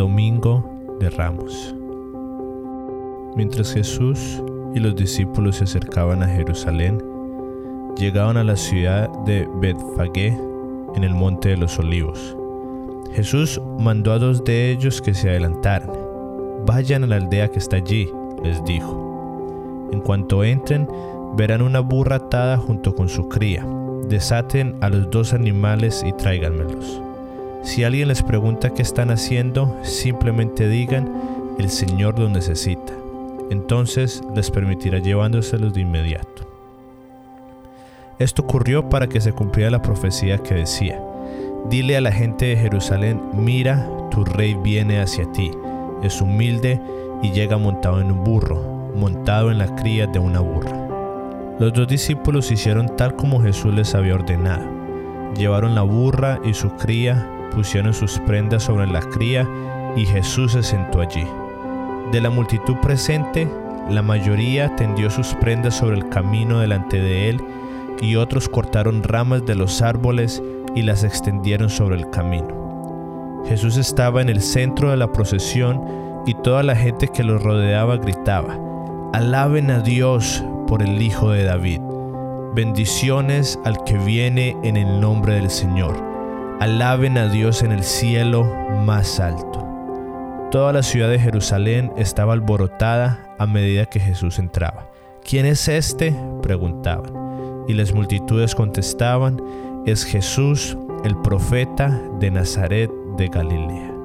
Domingo de Ramos. Mientras Jesús y los discípulos se acercaban a Jerusalén, llegaban a la ciudad de Betfagé en el monte de los olivos. Jesús mandó a dos de ellos que se adelantaran. Vayan a la aldea que está allí, les dijo. En cuanto entren, verán una burra atada junto con su cría. Desaten a los dos animales y tráiganmelos. Si alguien les pregunta qué están haciendo, simplemente digan, el Señor lo necesita. Entonces les permitirá llevándoselos de inmediato. Esto ocurrió para que se cumpliera la profecía que decía, Dile a la gente de Jerusalén, mira, tu rey viene hacia ti, es humilde y llega montado en un burro, montado en la cría de una burra. Los dos discípulos hicieron tal como Jesús les había ordenado. Llevaron la burra y su cría, pusieron sus prendas sobre la cría y Jesús se sentó allí. De la multitud presente, la mayoría tendió sus prendas sobre el camino delante de él y otros cortaron ramas de los árboles y las extendieron sobre el camino. Jesús estaba en el centro de la procesión y toda la gente que lo rodeaba gritaba, Alaben a Dios por el Hijo de David. Bendiciones al que viene en el nombre del Señor. Alaben a Dios en el cielo más alto. Toda la ciudad de Jerusalén estaba alborotada a medida que Jesús entraba. ¿Quién es este? preguntaban. Y las multitudes contestaban, es Jesús, el profeta de Nazaret de Galilea.